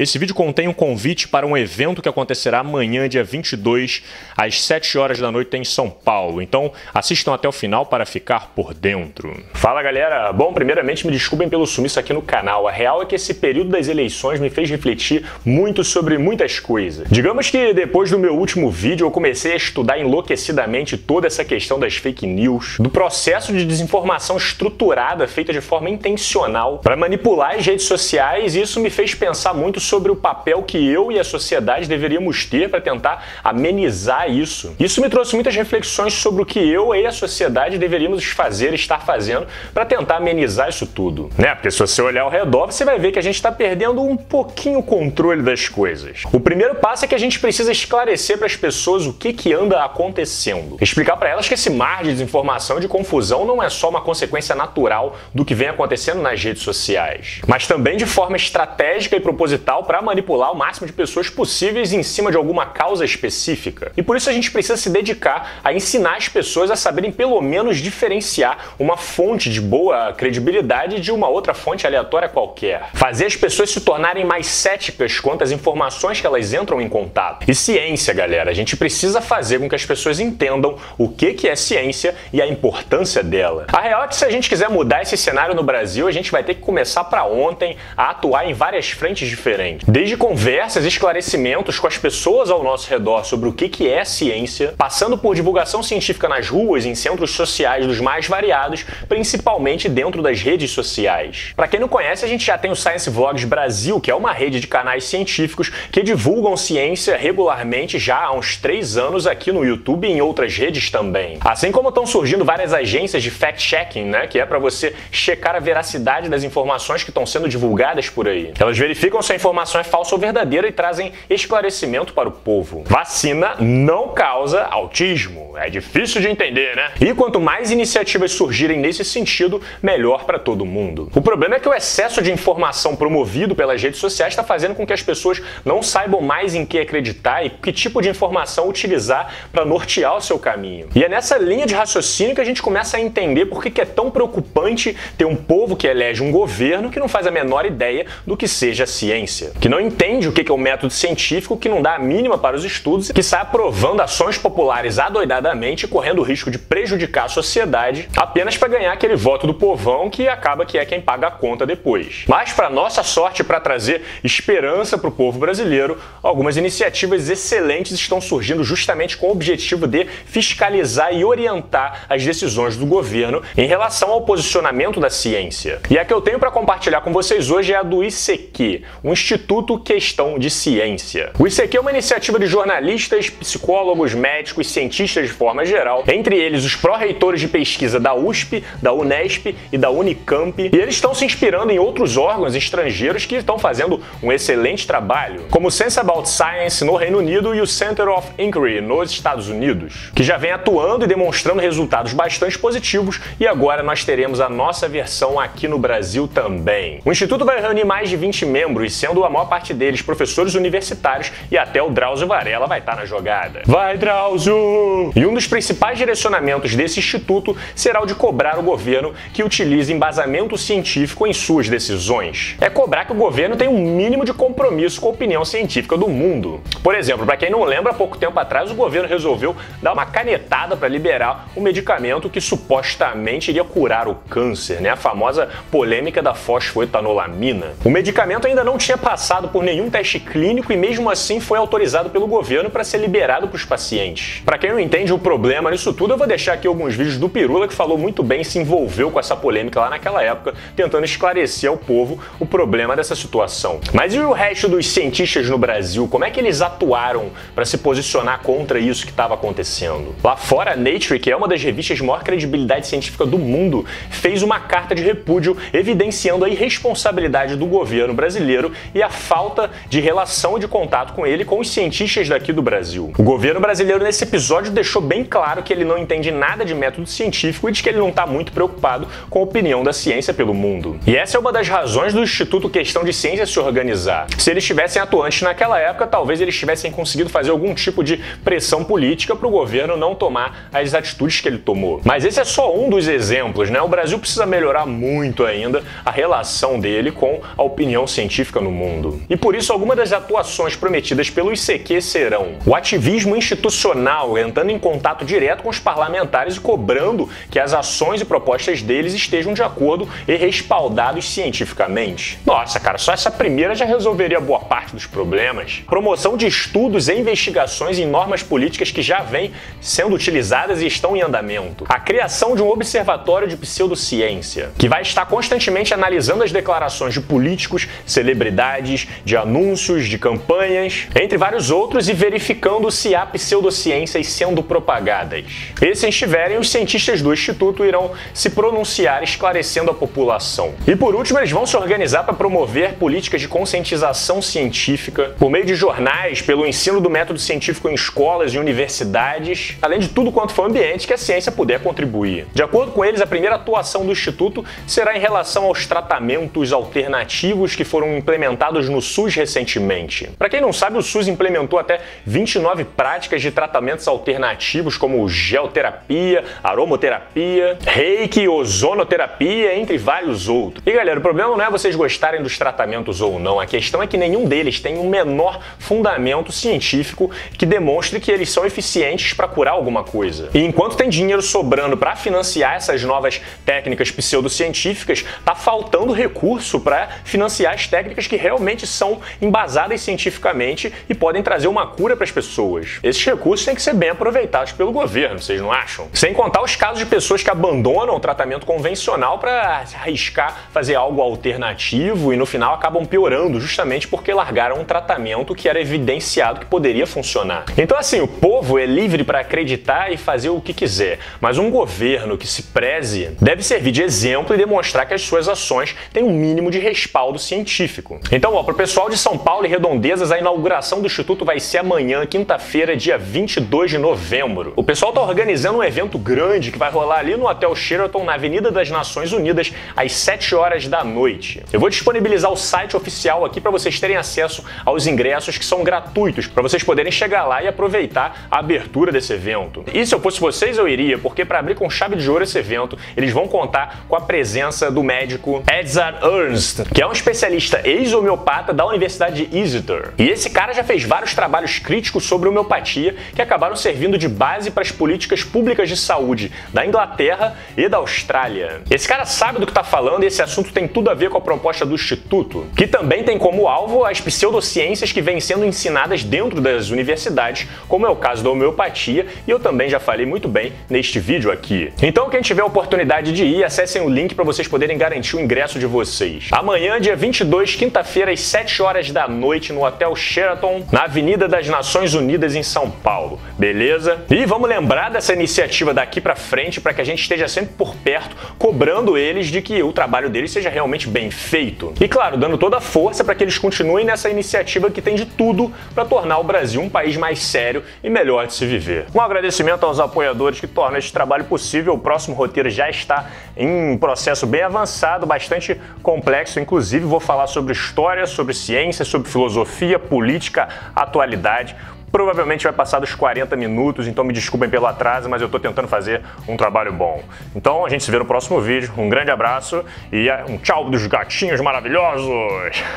Esse vídeo contém um convite para um evento que acontecerá amanhã, dia 22, às 7 horas da noite em São Paulo. Então, assistam até o final para ficar por dentro. Fala galera! Bom, primeiramente me desculpem pelo sumiço aqui no canal. A real é que esse período das eleições me fez refletir muito sobre muitas coisas. Digamos que depois do meu último vídeo eu comecei a estudar enlouquecidamente toda essa questão das fake news, do processo de desinformação estruturada feita de forma intencional para manipular as redes sociais, e isso me fez pensar muito sobre o papel que eu e a sociedade deveríamos ter para tentar amenizar isso. Isso me trouxe muitas reflexões sobre o que eu e a sociedade deveríamos fazer, estar fazendo para tentar amenizar isso tudo, né? Porque se você olhar ao redor, você vai ver que a gente está perdendo um pouquinho o controle das coisas. O primeiro passo é que a gente precisa esclarecer para as pessoas o que que anda acontecendo, explicar para elas que esse mar de desinformação e de confusão não é só uma consequência natural do que vem acontecendo nas redes sociais, mas também de forma estratégica e proposital para manipular o máximo de pessoas possíveis em cima de alguma causa específica. E por isso a gente precisa se dedicar a ensinar as pessoas a saberem pelo menos diferenciar uma fonte de boa credibilidade de uma outra fonte aleatória qualquer. Fazer as pessoas se tornarem mais céticas quanto às informações que elas entram em contato. E ciência, galera, a gente precisa fazer com que as pessoas entendam o que, que é ciência e a importância dela. A real é que se a gente quiser mudar esse cenário no Brasil, a gente vai ter que começar para ontem a atuar em várias frentes diferentes diferente. Desde conversas e esclarecimentos com as pessoas ao nosso redor sobre o que é ciência, passando por divulgação científica nas ruas, em centros sociais dos mais variados, principalmente dentro das redes sociais. Para quem não conhece, a gente já tem o Science Vlogs Brasil, que é uma rede de canais científicos que divulgam ciência regularmente já há uns três anos aqui no YouTube e em outras redes também. Assim como estão surgindo várias agências de fact-checking, né, que é para você checar a veracidade das informações que estão sendo divulgadas por aí. Elas verificam se a informação informação é falsa ou verdadeira e trazem esclarecimento para o povo. Vacina não causa autismo. É difícil de entender, né? E quanto mais iniciativas surgirem nesse sentido, melhor para todo mundo. O problema é que o excesso de informação promovido pelas redes sociais está fazendo com que as pessoas não saibam mais em que acreditar e que tipo de informação utilizar para nortear o seu caminho. E é nessa linha de raciocínio que a gente começa a entender por que é tão preocupante ter um povo que elege um governo que não faz a menor ideia do que seja ciência que não entende o que é o método científico, que não dá a mínima para os estudos, que sai aprovando ações populares adoidadamente, correndo o risco de prejudicar a sociedade apenas para ganhar aquele voto do povão que acaba que é quem paga a conta depois. Mas, para nossa sorte, para trazer esperança para o povo brasileiro, algumas iniciativas excelentes estão surgindo justamente com o objetivo de fiscalizar e orientar as decisões do governo em relação ao posicionamento da ciência. E a que eu tenho para compartilhar com vocês hoje é a do ICQ, um instituto Instituto Questão de Ciência. O ICQ é uma iniciativa de jornalistas, psicólogos, médicos, cientistas de forma geral, entre eles os pró-reitores de pesquisa da USP, da Unesp e da Unicamp, e eles estão se inspirando em outros órgãos estrangeiros que estão fazendo um excelente trabalho, como o Sense About Science no Reino Unido e o Center of Inquiry nos Estados Unidos, que já vem atuando e demonstrando resultados bastante positivos, e agora nós teremos a nossa versão aqui no Brasil também. O Instituto vai reunir mais de 20 membros, sendo a maior parte deles professores universitários e até o Drauzio Varela vai estar na jogada. Vai, Drauzio! E um dos principais direcionamentos desse instituto será o de cobrar o governo que utilize embasamento científico em suas decisões. É cobrar que o governo tenha um mínimo de compromisso com a opinião científica do mundo. Por exemplo, para quem não lembra, há pouco tempo atrás o governo resolveu dar uma canetada para liberar o medicamento que supostamente iria curar o câncer, né? A famosa polêmica da fosfoetanolamina. O medicamento ainda não tinha passado por nenhum teste clínico e mesmo assim foi autorizado pelo governo para ser liberado para os pacientes. Para quem não entende o problema nisso tudo, eu vou deixar aqui alguns vídeos do Pirula que falou muito bem, se envolveu com essa polêmica lá naquela época, tentando esclarecer ao povo o problema dessa situação. Mas e o resto dos cientistas no Brasil? Como é que eles atuaram para se posicionar contra isso que estava acontecendo? Lá fora, a Nature, que é uma das revistas de maior credibilidade científica do mundo, fez uma carta de repúdio evidenciando a irresponsabilidade do governo brasileiro e a falta de relação de contato com ele com os cientistas daqui do Brasil. O governo brasileiro nesse episódio deixou bem claro que ele não entende nada de método científico e de que ele não está muito preocupado com a opinião da ciência pelo mundo. E essa é uma das razões do Instituto Questão de Ciência se organizar. Se eles estivessem atuantes naquela época, talvez eles tivessem conseguido fazer algum tipo de pressão política para o governo não tomar as atitudes que ele tomou. Mas esse é só um dos exemplos, né? O Brasil precisa melhorar muito ainda a relação dele com a opinião científica no mundo mundo. E por isso, algumas das atuações prometidas pelo ICQ serão o ativismo institucional, entrando em contato direto com os parlamentares e cobrando que as ações e propostas deles estejam de acordo e respaldados cientificamente. Nossa, cara, só essa primeira já resolveria boa parte dos problemas. Promoção de estudos e investigações em normas políticas que já vêm sendo utilizadas e estão em andamento. A criação de um observatório de pseudociência, que vai estar constantemente analisando as declarações de políticos, celebridades, de anúncios, de campanhas, entre vários outros, e verificando se há pseudociências sendo propagadas. E se estiverem, os cientistas do Instituto irão se pronunciar esclarecendo a população. E por último, eles vão se organizar para promover políticas de conscientização científica por meio de jornais, pelo ensino do método científico em escolas e universidades, além de tudo quanto for ambiente que a ciência puder contribuir. De acordo com eles, a primeira atuação do Instituto será em relação aos tratamentos alternativos que foram implementados no SUS recentemente. Para quem não sabe, o SUS implementou até 29 práticas de tratamentos alternativos, como geoterapia, aromoterapia, reiki, ozonoterapia, entre vários outros. E galera, o problema não é vocês gostarem dos tratamentos ou não, a questão é que nenhum deles tem o um menor fundamento científico que demonstre que eles são eficientes para curar alguma coisa. E enquanto tem dinheiro sobrando para financiar essas novas técnicas pseudocientíficas, tá faltando recurso para financiar as técnicas que realmente são embasadas cientificamente e podem trazer uma cura para as pessoas. Esses recursos têm que ser bem aproveitados pelo governo, vocês não acham? Sem contar os casos de pessoas que abandonam o tratamento convencional para arriscar fazer algo alternativo e no final acabam piorando justamente porque largaram um tratamento que era evidenciado que poderia funcionar. Então assim, o povo é livre para acreditar e fazer o que quiser, mas um governo que se preze deve servir de exemplo e demonstrar que as suas ações têm um mínimo de respaldo científico. Então, ó, para o pessoal de São Paulo e redondezas, a inauguração do Instituto vai ser amanhã, quinta-feira, dia 22 de novembro. O pessoal está organizando um evento grande que vai rolar ali no Hotel Sheraton, na Avenida das Nações Unidas, às 7 horas da noite. Eu vou disponibilizar o site oficial aqui para vocês terem acesso aos ingressos que são gratuitos, para vocês poderem chegar lá e aproveitar a abertura desse evento. E se eu fosse vocês, eu iria, porque para abrir com chave de ouro esse evento, eles vão contar com a presença do médico Edzard Ernst, que é um especialista ex-homeopata da Universidade de Exeter. E esse cara já fez vários trabalhos críticos sobre homeopatia que acabaram servindo de base para as políticas públicas de saúde da Inglaterra e da Austrália. Esse cara sabe do que está falando e esse assunto tem tudo a ver com a proposta do Instituto, que também tem como alvo as pseudociências que vêm sendo ensinadas dentro das universidades, como é o caso da homeopatia, e eu também já falei muito bem neste vídeo aqui. Então, quem tiver oportunidade de ir, acessem o link para vocês poderem garantir o ingresso de vocês. Amanhã, dia 22, quinta-feira, às 7 horas da noite, no Hotel Sheraton, na Avenida das Nações Unidas, em São Paulo. Beleza? E vamos lembrar dessa iniciativa daqui para frente para que a gente esteja sempre por perto, cobrando eles de que o trabalho deles seja realmente bem feito. E claro, dando toda a força para que eles continuem nessa iniciativa que tem de tudo para tornar o Brasil um país mais sério e melhor de se viver. Um agradecimento aos apoiadores que tornam este trabalho possível. O próximo roteiro já está em processo bem avançado, bastante complexo. Inclusive, vou falar sobre história, sobre ciência, sobre filosofia, política, atualidade. Provavelmente vai passar dos 40 minutos, então me desculpem pelo atraso, mas eu estou tentando fazer um trabalho bom. Então a gente se vê no próximo vídeo. Um grande abraço e um tchau dos gatinhos maravilhosos!